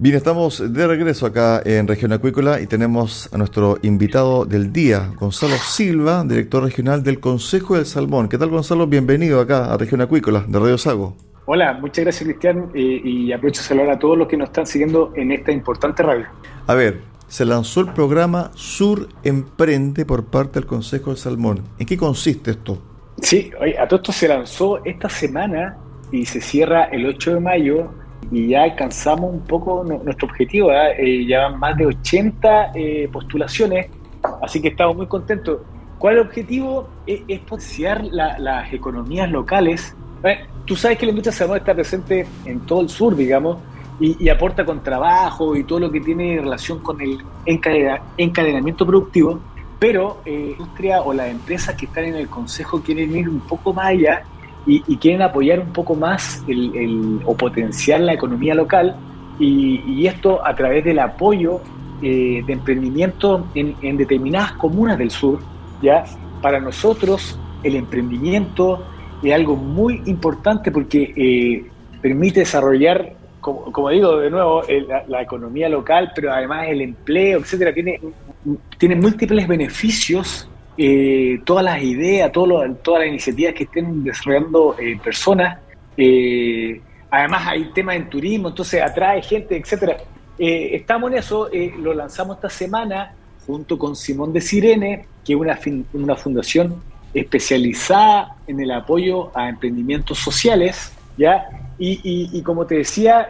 Bien, estamos de regreso acá en Región Acuícola y tenemos a nuestro invitado del día, Gonzalo Silva, director regional del Consejo del Salmón. ¿Qué tal, Gonzalo? Bienvenido acá a Región Acuícola de Radio Sago. Hola, muchas gracias, Cristian, y aprovecho a saludar a todos los que nos están siguiendo en esta importante radio. A ver, se lanzó el programa Sur Emprende por parte del Consejo del Salmón. ¿En qué consiste esto? Sí, a todo esto se lanzó esta semana y se cierra el 8 de mayo y ya alcanzamos un poco nuestro objetivo. Eh, ya van más de 80 eh, postulaciones, así que estamos muy contentos. ¿Cuál es el objetivo? Es, potenciar las economías locales. Eh, tú sabes que la industria salmón está presente en todo el sur, digamos, y, aporta con trabajo y todo lo que tiene relación con el encadenamiento productivo, pero la industria o las empresas que están en el consejo quieren ir un poco más allá y, quieren apoyar un poco más el, o potenciar la economía local y, esto a través del apoyo eh, de emprendimiento en, determinadas comunas del sur. ¿ya? Para nosotros el emprendimiento es algo muy importante porque eh, permite desarrollar, como, digo de nuevo, la, economía local, pero además el empleo, etcétera, tiene, tiene múltiples beneficios eh, todas las ideas, todas las iniciativas que estén desarrollando eh, personas. Eh, además hay temas en turismo, entonces atrae gente, etcétera. estamos en eso, lo lanzamos esta semana junto con Simón de Sirene, que es una, fundación especializada en el apoyo a emprendimientos sociales, ¿ya? Y, como te decía,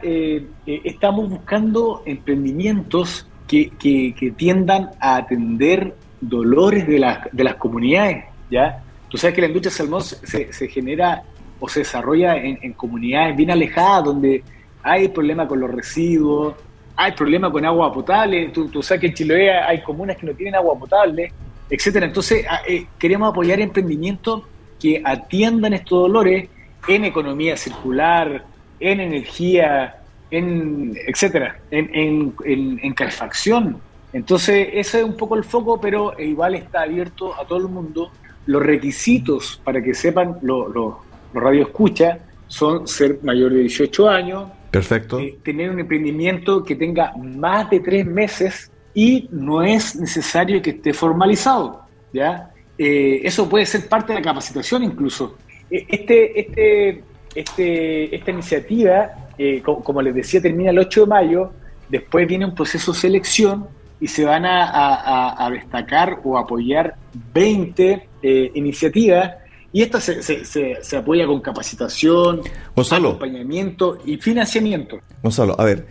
estamos buscando emprendimientos que, que tiendan a atender dolores de, de las comunidades, ¿ya? Tú sabes que la industria salmón se, se genera o se desarrolla en, comunidades bien alejadas, donde hay problemas con los residuos, hay problemas con agua potable, tú, tú, sabes que en Chiloé hay comunas que no tienen agua potable, etcétera. Entonces, eh, queremos apoyar emprendimientos que atiendan estos dolores en economía circular, en energía, en etcétera, en, en, en calefacción, entonces, ese es un poco el foco, pero igual está abierto a todo el mundo. Los requisitos para que sepan los lo, radio escucha son ser mayor de 18 años, Perfecto. Eh, tener un emprendimiento que tenga más de tres meses y no es necesario que esté formalizado. ¿ya? Eh, eso puede ser parte de la capacitación incluso. Eh, este, este, este, esta iniciativa, como, como les decía, termina el 8 de mayo, después viene un proceso de selección y se van a, destacar o apoyar 20 eh, iniciativas y esta se, se, apoya con capacitación, acompañamiento y financiamiento. Gonzalo, a ver,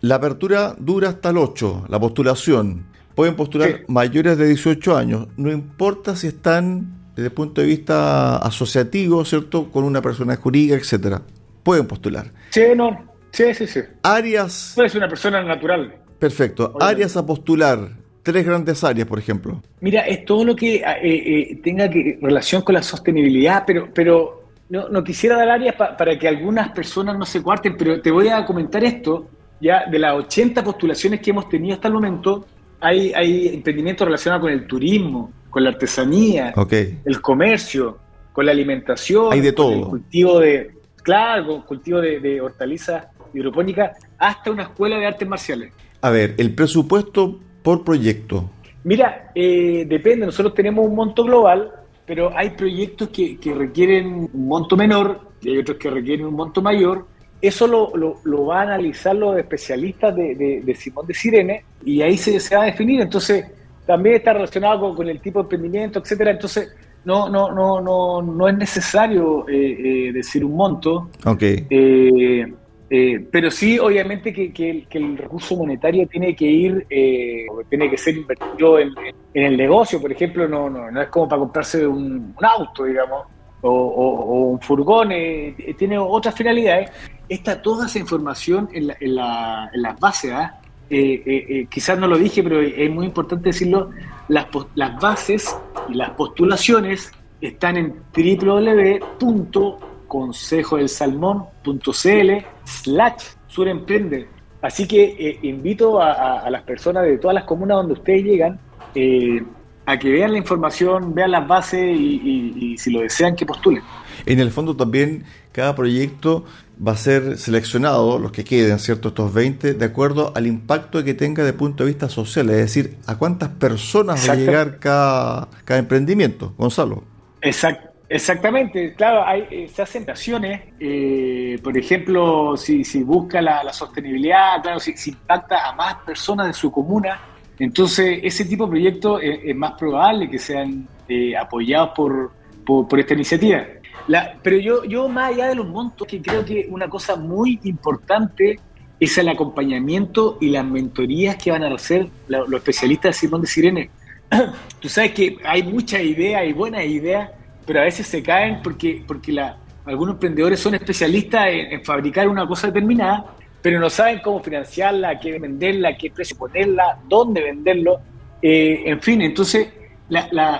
la apertura dura hasta el 8, la postulación. Pueden postular mayores de 18 años, no importa si están desde el punto de vista asociativo, ¿cierto? Con una persona jurídica, etcétera. Pueden postular. Sí, no. Sí, sí, sí. Áreas. Ser una persona natural. Perfecto. Áreas a postular. Tres grandes áreas, por ejemplo. Mira, es todo lo que eh, eh, tenga que, relación con la sostenibilidad, pero, pero no, no quisiera dar áreas para que algunas personas no se cuarten, pero te voy a comentar esto. Ya de las 80 postulaciones que hemos tenido hasta el momento, hay, hay emprendimientos relacionados con el turismo, con la artesanía, el comercio, con la alimentación, Hay de todo. el cultivo de, claro, cultivo de, hortalizas hidropónicas, hasta una escuela de artes marciales. A ver, el presupuesto por proyecto. Mira, eh, depende, nosotros tenemos un monto global, pero hay proyectos que, requieren un monto menor y hay otros que requieren un monto mayor. Eso lo, lo, va a analizar los especialistas de, Simón de Sirene y ahí se, se, va a definir. Entonces, también está relacionado con, el tipo de emprendimiento, etcétera. Entonces, no, no, no, no, no es necesario eh, eh, decir un monto. Okay. Eh, pero sí, obviamente, que, el, recurso monetario tiene que ir, eh, tiene que ser invertido en, el negocio, por ejemplo, no, no, no es como para comprarse un, auto, digamos, o, un furgón, eh, tiene otras finalidades. Está toda esa información en, las bases, ¿ah? quizás no lo dije, pero es muy importante decirlo, las, bases y las postulaciones están en www consejodelsalmón.cl slash suremprende. Así que eh, invito a, las personas de todas las comunas donde ustedes llegan eh, a que vean la información, vean las bases y, si lo desean que postulen. En el fondo también cada proyecto va a ser seleccionado, los que queden, ¿cierto? Estos 20, de acuerdo al impacto que tenga de punto de vista social, es decir, a cuántas personas va a llegar cada, cada emprendimiento. Gonzalo. Exacto. Exactamente, claro, hay, se hacen acciones, eh, por ejemplo, si, si busca la, sostenibilidad, claro, si, impacta a más personas de su comuna, entonces ese tipo de proyectos es, más probable que sean eh, apoyados por, por, esta iniciativa. La, pero yo, yo, más allá de los montos, que creo que una cosa muy importante es el acompañamiento y las mentorías que van a hacer los especialistas de Simón de Sirene. Tú sabes que hay muchas ideas y buenas ideas pero a veces se caen porque, porque la, algunos emprendedores son especialistas en, fabricar una cosa determinada, pero no saben cómo financiarla, qué venderla, qué precio ponerla, dónde venderlo. Eh, en fin, entonces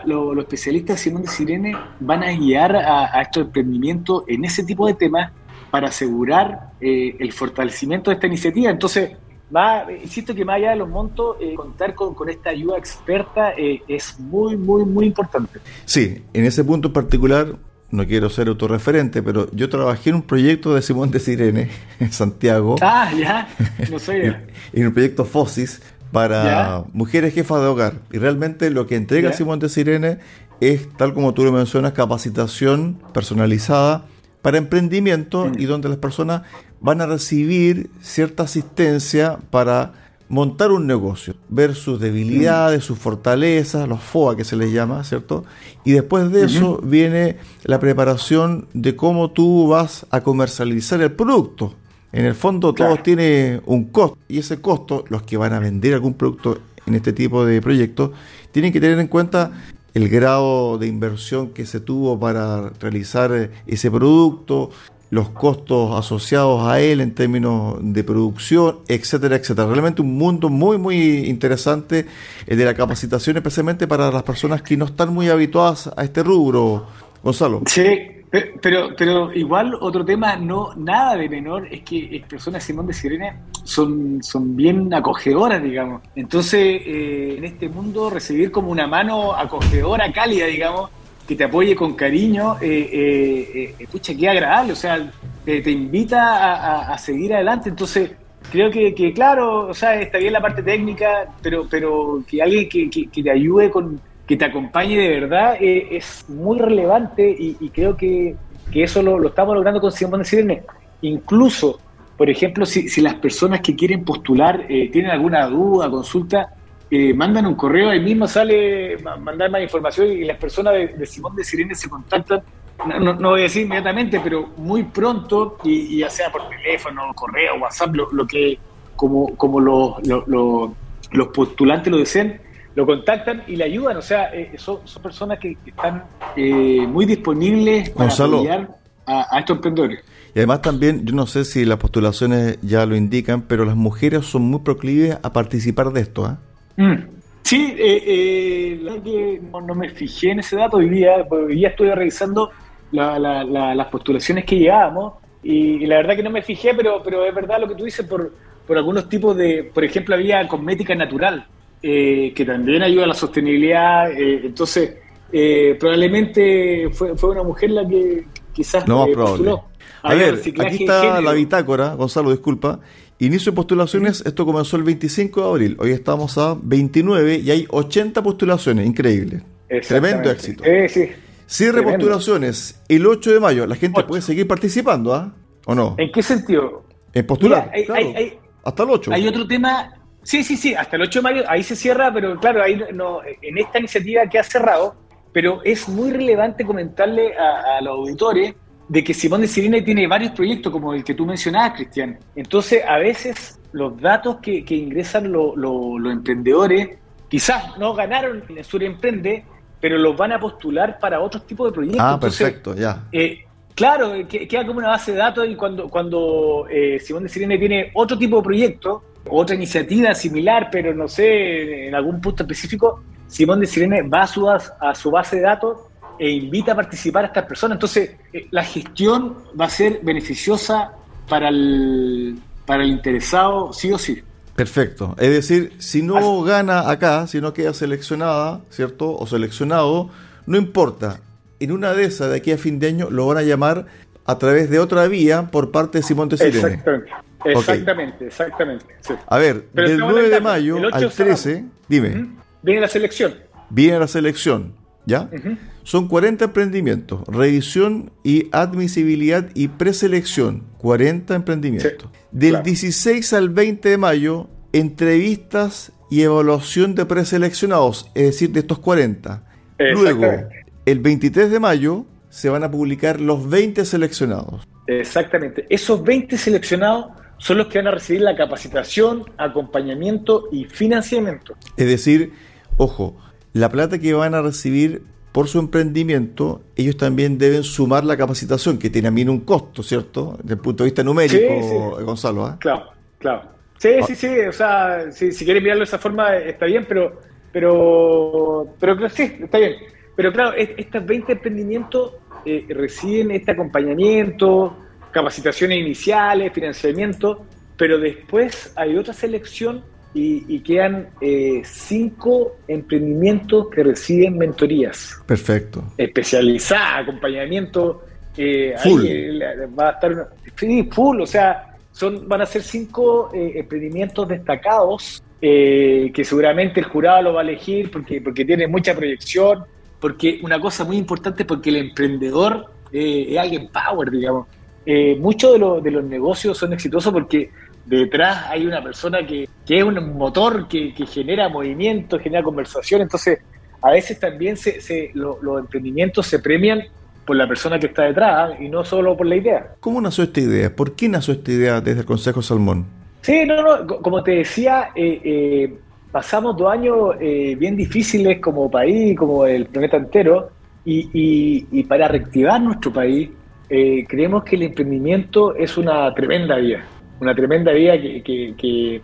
los especialistas Simón de Sirene van a guiar a, estos emprendimientos en ese tipo de temas para asegurar eh, el fortalecimiento de esta iniciativa. Entonces, va, insisto que más allá de los montos, eh, contar con, esta ayuda experta eh, es muy, muy, muy importante. Sí, en ese punto en particular, no quiero ser autorreferente, pero yo trabajé en un proyecto de Simón de Sirene en Santiago. Ah, ya, no sé. en, un proyecto FOSIS para mujeres jefas de hogar. Y realmente lo que entrega Simón de Sirene es, tal como tú lo mencionas, capacitación personalizada para emprendimiento mm. y donde las personas van a recibir cierta asistencia para montar un negocio, ver sus debilidades, sus fortalezas, los FOA que se les llama, ¿cierto? Y después de eso viene la preparación de cómo tú vas a comercializar el producto. En el fondo todo tiene un costo y ese costo, los que van a vender algún producto en este tipo de proyectos, tienen que tener en cuenta el grado de inversión que se tuvo para realizar ese producto, los costos asociados a él en términos de producción, etcétera, etcétera. Realmente un mundo muy, muy interesante el de la capacitación, especialmente para las personas que no están muy habituadas a este rubro, Gonzalo. Sí, pero, pero igual otro tema, no nada de menor, es que personas Simón de Sirene son, son bien acogedoras, digamos. Entonces, eh, en este mundo, recibir como una mano acogedora, cálida, digamos, que te apoye con cariño, eh, eh, eh escucha, qué agradable, o sea, te, invita a, seguir adelante. Entonces, creo que, claro, o sea, está bien la parte técnica, pero, pero que alguien que, que, te ayude con, que te acompañe de verdad eh, es muy relevante y, creo que, eso lo, estamos logrando con Simón de Incluso, por ejemplo, si, si las personas que quieren postular tienen alguna duda, consulta, eh, mandan un correo, ahí mismo sale mandar más información y las personas de, Simón de Sirene se contactan, no, voy a decir inmediatamente, pero muy pronto, y, ya sea por teléfono, correo, WhatsApp, lo, que como, como los postulantes lo deseen, lo contactan y le ayudan, o sea, eh, son, personas que, están eh, muy disponibles para apoyar a, estos emprendedores. Y además también, yo no sé si las postulaciones ya lo indican, pero las mujeres son muy proclives a participar de esto, ¿ah? Mm. Sí, eh, eh, que no, me fijé en ese dato hoy día, hoy día estuve revisando las postulaciones que llevábamos y, la verdad que no me fijé, pero, pero es verdad lo que tú dices por, por algunos tipos de, por ejemplo, había cosmética natural. eh, que también ayuda a la sostenibilidad. Eh, entonces, eh, probablemente fue, fue una mujer la que quizás no más probable. A, ver, aquí está la bitácora, Gonzalo, disculpa. Inicio de postulaciones, esto comenzó el 25 de abril, hoy estamos a 29 y hay 80 postulaciones, increíble. Tremendo éxito. sí. Cierre postulaciones el 8 de mayo, la gente puede seguir participando, ¿ah? ¿O no? ¿En qué sentido? En postular. hasta el 8. Hay otro tema, sí, sí, sí, hasta el 8 de mayo, ahí se cierra, pero claro, ahí no, en esta iniciativa que ha cerrado, pero es muy relevante comentarle a, los auditores de que Simón de Sirene tiene varios proyectos, como el que tú mencionabas, Cristian. Entonces, a veces los datos que, ingresan los emprendedores, quizás no ganaron en Sur Emprende, pero los van a postular para otros tipos de proyectos. Ah, perfecto, ya. Eh, claro, queda como una base de datos y cuando, cuando eh, Simón de Sirene tiene otro tipo de proyecto, otra iniciativa similar, pero no sé, en algún punto específico, Simón de Sirene va a su, a su base de datos e invita a participar a estas personas. Entonces, eh, la gestión va a ser beneficiosa para el, para el interesado, sí o sí. Perfecto. Es decir, si no gana acá, si no queda seleccionada, ¿cierto? O seleccionado, no importa. En una de esas, de aquí a fin de año, lo van a llamar a través de otra vía por parte de Simón de Sirene. Exactamente, exactamente, exactamente. A ver, del 9 de mayo al 13, dime. Viene la selección. Viene la selección, ¿ya? Son 40 emprendimientos, revisión y admisibilidad y preselección, 40 emprendimientos. Del 16 al 20 de mayo, entrevistas y evaluación de preseleccionados, es decir, de estos 40. Luego, el 23 de mayo, se van a publicar los 20 seleccionados. Exactamente. Esos 20 seleccionados son los que van a recibir la capacitación, acompañamiento y financiamiento. Es decir, ojo, la plata que van a recibir por su emprendimiento, ellos también deben sumar la capacitación, que tiene a mí un costo, ¿cierto? Desde el punto de vista numérico, Gonzalo. ¿ah? Claro, claro. Sí, ah. sí, sí, o sea, si, si quieren mirarlo de esa forma está bien, pero, pero, pero sí, está bien. Pero claro, estos 20 emprendimientos eh, reciben este acompañamiento, capacitaciones iniciales, financiamiento, pero después hay otra selección y, quedan eh, cinco emprendimientos que reciben mentorías. Perfecto. Especializada, acompañamiento. Eh, full. Ahí va a estar sí, full, o sea, son, van a ser cinco eh, emprendimientos destacados que seguramente el jurado lo va a elegir porque, porque tiene mucha proyección, porque una cosa muy importante porque el emprendedor es alguien power, digamos. muchos de, de los negocios son exitosos porque detrás hay una persona que, es un motor que, genera movimiento, genera conversación, entonces a veces también se, los emprendimientos se premian por la persona que está detrás y no solo por la idea. ¿Cómo nació esta idea? ¿Por qué nació esta idea desde el Consejo Salmón? Sí, no, no, como te decía, eh, eh, pasamos dos años eh, bien difíciles como país, como el planeta entero, y, y para reactivar nuestro país, creemos que el emprendimiento es una tremenda vía una tremenda vida que,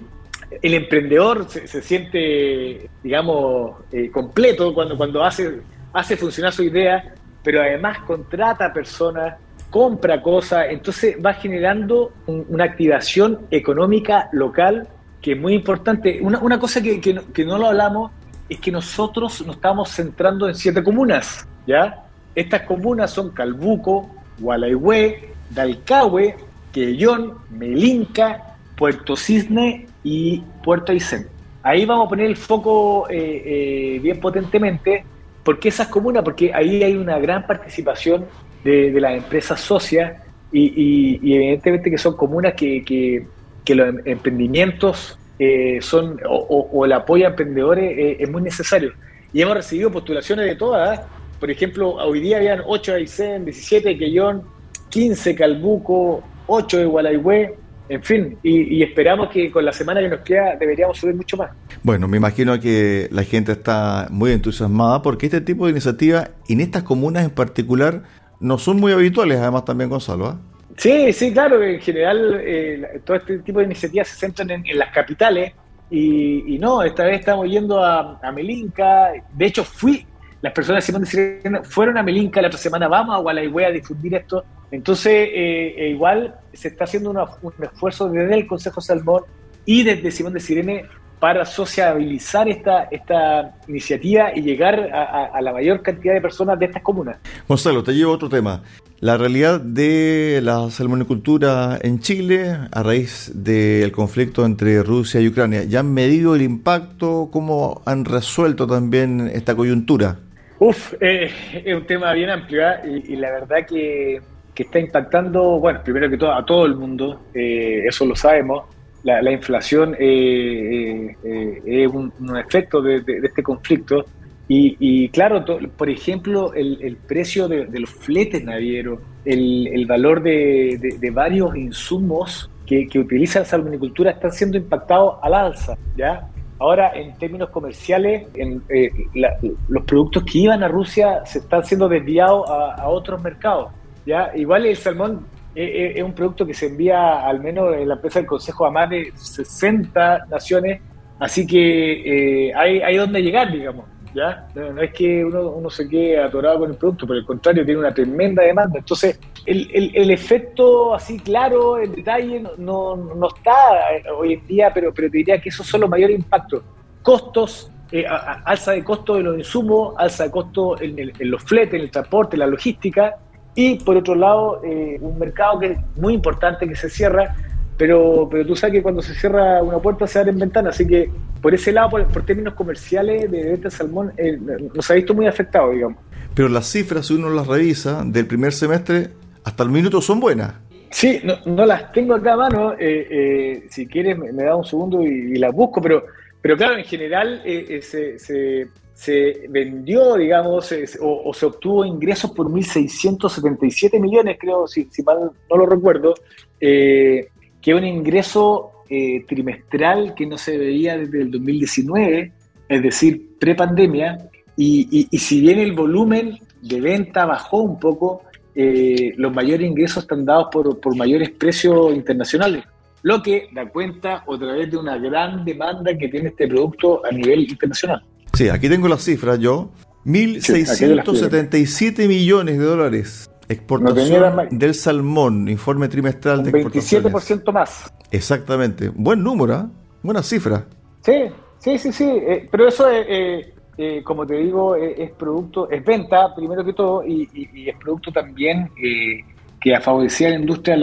el emprendedor se, siente, digamos, eh, completo cuando, cuando hace, hace funcionar su idea, pero además contrata personas, compra cosas, entonces va generando una activación económica local que es muy importante. Una, una cosa que, que, no, lo hablamos es que nosotros nos estamos centrando en siete comunas, ¿ya? Estas comunas son Calbuco, Gualaihue, Dalcahue, Quellón, Melinca, Puerto Cisne y Puerto Aysén. Ahí vamos a poner el foco eh, eh, bien potentemente. ¿Por qué esas comunas? Porque ahí hay una gran participación de, las empresas socias y, evidentemente que son comunas que, los em, emprendimientos eh, son o, el apoyo a emprendedores es muy necesario. Y hemos recibido postulaciones de todas. Por ejemplo, hoy día habían 8 Aysén, 17 Quellón, 15 Calbuco, 8 de Gualaihue, en fin, y, esperamos que con la semana que nos queda deberíamos subir mucho más. Bueno, me imagino que la gente está muy entusiasmada porque este tipo de iniciativas, en estas comunas en particular, no son muy habituales, además también, Gonzalo. ¿ah? Sí, sí, claro, en general eh, todo este tipo de iniciativas se centran en, las capitales y, no, esta vez estamos yendo a, Melinca, de hecho fui, las personas de Simón fueron a Melinca la otra semana, vamos a Gualaihue a difundir esto entonces, eh, eh, igual se está haciendo un esfuerzo desde el Consejo Salmón y desde Simón de Sirene para sociabilizar esta, esta iniciativa y llegar a, la mayor cantidad de personas de estas comunas. Gonzalo, te llevo a otro tema. La realidad de la salmonicultura en Chile a raíz del conflicto entre Rusia y Ucrania. ¿Ya han medido el impacto? ¿Cómo han resuelto también esta coyuntura? Uf, eh, es un tema bien amplio ¿eh? y, la verdad que, está impactando, bueno, primero que todo a todo el mundo, eh, eso lo sabemos, la, inflación eh, eh, es un, efecto de, este conflicto. Y, claro, por ejemplo, el, precio de, los fletes navieros, el, valor de, varios insumos que, utiliza la salmonicultura están siendo impactados al alza. ¿ya? Ahora, en términos comerciales, en, los productos que iban a Rusia se están siendo desviados a, otros mercados. ¿ya? Igual el salmón es un producto que se envía al menos en la empresa del Consejo a más de 60 naciones, así que eh, hay, hay donde llegar, digamos. ¿Ya? No, es que uno, uno, se quede atorado con el producto, por el contrario, tiene una tremenda demanda. Entonces, el, el, efecto así claro, en detalle, no, no, está eh, hoy en día, pero, pero te diría que esos son los mayores impactos. Costos, eh, alza de costo de los insumos, alza de costo en, en los fletes, en el transporte, en la logística, y por otro lado, eh, un mercado que es muy importante que se cierra, pero, pero tú sabes que cuando se cierra una puerta se abren ventanas, así que por ese lado, por, términos comerciales de venta de salmón, eh, nos ha visto muy afectado, digamos. Pero las cifras, si uno las revisa, del primer semestre hasta el minuto son buenas. Sí, no, las tengo acá a mano. Eh, si quieres, me, da un segundo y, las busco, pero, pero claro, en general se, se, se vendió, digamos, o, se obtuvo ingresos por 1.677 millones, creo, si, mal no lo recuerdo, eh, que es un ingreso eh, trimestral que no se veía desde el 2019, es decir, prepandemia, y, y, si bien el volumen de venta bajó un poco, eh, los mayores ingresos están dados por, por mayores precios internacionales, lo que da cuenta otra vez de una gran demanda que tiene este producto a nivel internacional. Sí, aquí tengo las cifras yo. 1.677 millones de dólares. Exportación del salmón, informe trimestral de exportación. 27% más. Exactamente. Buen número, ¿eh? buena cifra. Sí, sí, sí, sí. Eh, pero eso, es, eh, eh, como te digo, es producto, es venta primero que todo y, es producto también que ha favorecido a la industria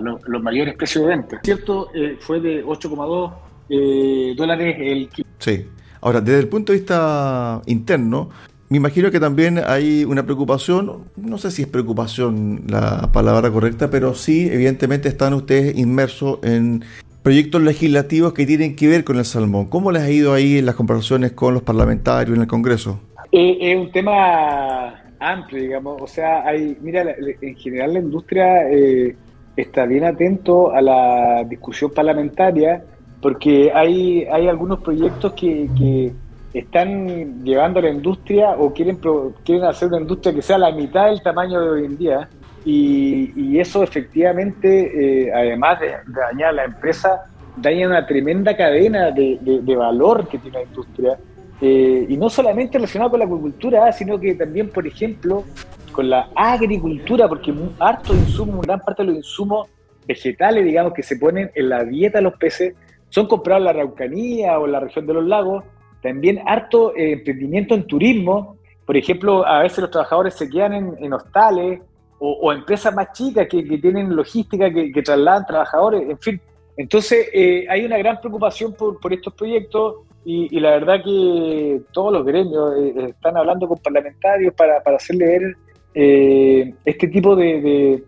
los, mayores precios de venta. ¿Cierto? fue de 8,2 dólares el kilo. Sí. Ahora, desde el punto de vista interno, me imagino que también hay una preocupación, no sé si es preocupación la palabra correcta, pero sí, evidentemente están ustedes inmersos en proyectos legislativos que tienen que ver con el salmón. ¿Cómo les ha ido ahí en las conversaciones con los parlamentarios en el Congreso? Eh, es un tema amplio, digamos. O sea, hay, mira, en general la industria eh, está bien atento a la discusión parlamentaria porque hay, hay algunos proyectos que, que están llevando la industria o quieren, quieren hacer una industria que sea la mitad del tamaño de hoy en día. Y, eso efectivamente, eh, además de dañar a la empresa, daña una tremenda cadena de, de, valor que tiene la industria. Eh, y no solamente relacionado con la agricultura, sino que también, por ejemplo, con la agricultura, porque harto insumos, gran parte de los insumos vegetales, digamos, que se ponen en la dieta de los peces, son comprados en la Araucanía o en la región de los lagos. También harto eh, emprendimiento en turismo. Por ejemplo, a veces los trabajadores se quedan en, hostales o, empresas más chicas que, tienen logística, que, trasladan trabajadores, en fin. Entonces, eh, hay una gran preocupación por, estos proyectos y, la verdad que todos los gremios eh, están hablando con parlamentarios para, hacerle ver este tipo de,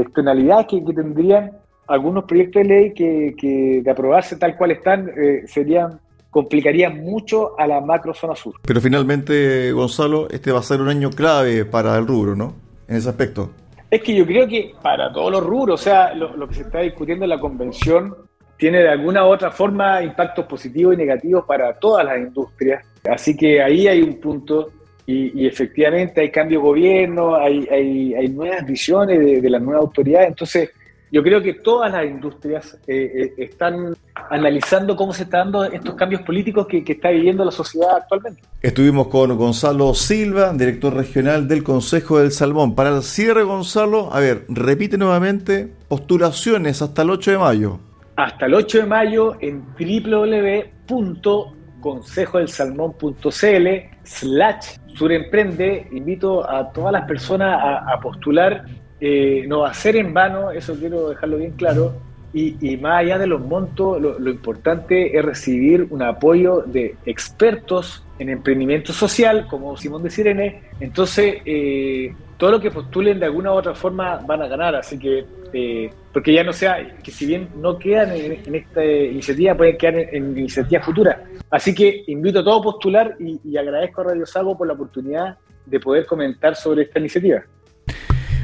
externalidades que, que tendrían algunos proyectos de ley que, de aprobarse tal cual están eh, serían complicarían mucho a la macro zona sur. Pero finalmente, Gonzalo, este va a ser un año clave para el rubro, ¿no? En ese aspecto. Es que yo creo que para todos los rubros, o sea, lo, que se está discutiendo en la convención tiene de alguna u otra forma impactos positivos y negativos para todas las industrias. Así que ahí hay un punto y, efectivamente hay cambio de gobierno, hay, hay, nuevas visiones de, de las nuevas autoridades. Entonces, yo creo que todas las industrias eh, eh, están analizando cómo se están dando estos cambios políticos que, está viviendo la sociedad actualmente. Estuvimos con Gonzalo Silva, director regional del Consejo del Salmón. Para el cierre, Gonzalo, a ver, repite nuevamente, postulaciones hasta el 8 de mayo. hasta el 8 de mayo en www.consejodelsalmón.cl slash suremprende. Invito a todas las personas a, postular. Eh, no va a ser en vano, eso quiero dejarlo bien claro. Y, más allá de los montos, lo, importante es recibir un apoyo de expertos en emprendimiento social, como Simón de Sirene. Entonces, eh, todo lo que postulen de alguna u otra forma van a ganar. Así que, eh, porque ya no sea, que si bien no quedan en, esta iniciativa, pueden quedar en, iniciativas futuras. Así que invito a todos a postular y, y agradezco a Radio Sago por la oportunidad de poder comentar sobre esta iniciativa.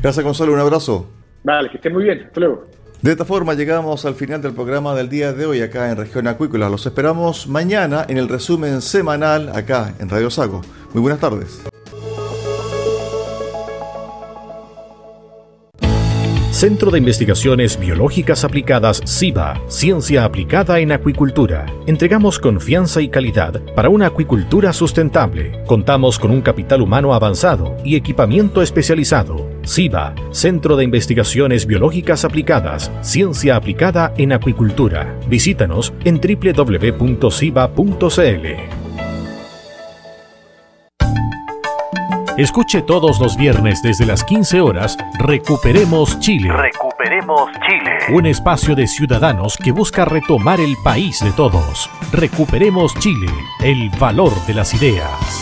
Gracias, Gonzalo. Un abrazo. Vale, que estén muy bien. Hasta luego. De esta forma llegamos al final del programa del día de hoy acá en Región Acuícola. Los esperamos mañana en el resumen semanal acá en Radio Sago. Muy buenas tardes. Centro de Investigaciones Biológicas Aplicadas CIBA, Ciencia Aplicada en Acuicultura. Entregamos confianza y calidad para una acuicultura sustentable. Contamos con un capital humano avanzado y equipamiento especializado. CIBA, Centro de Investigaciones Biológicas Aplicadas, Ciencia Aplicada en Acuicultura. Visítanos en www.ciba.cl. Escuche todos los viernes desde las 15 horas Recuperemos Chile. Recuperemos Chile. Un espacio de ciudadanos que busca retomar el país de todos. Recuperemos Chile, el valor de las ideas.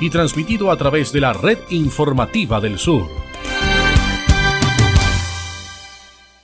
y transmitido a través de la red informativa del sur.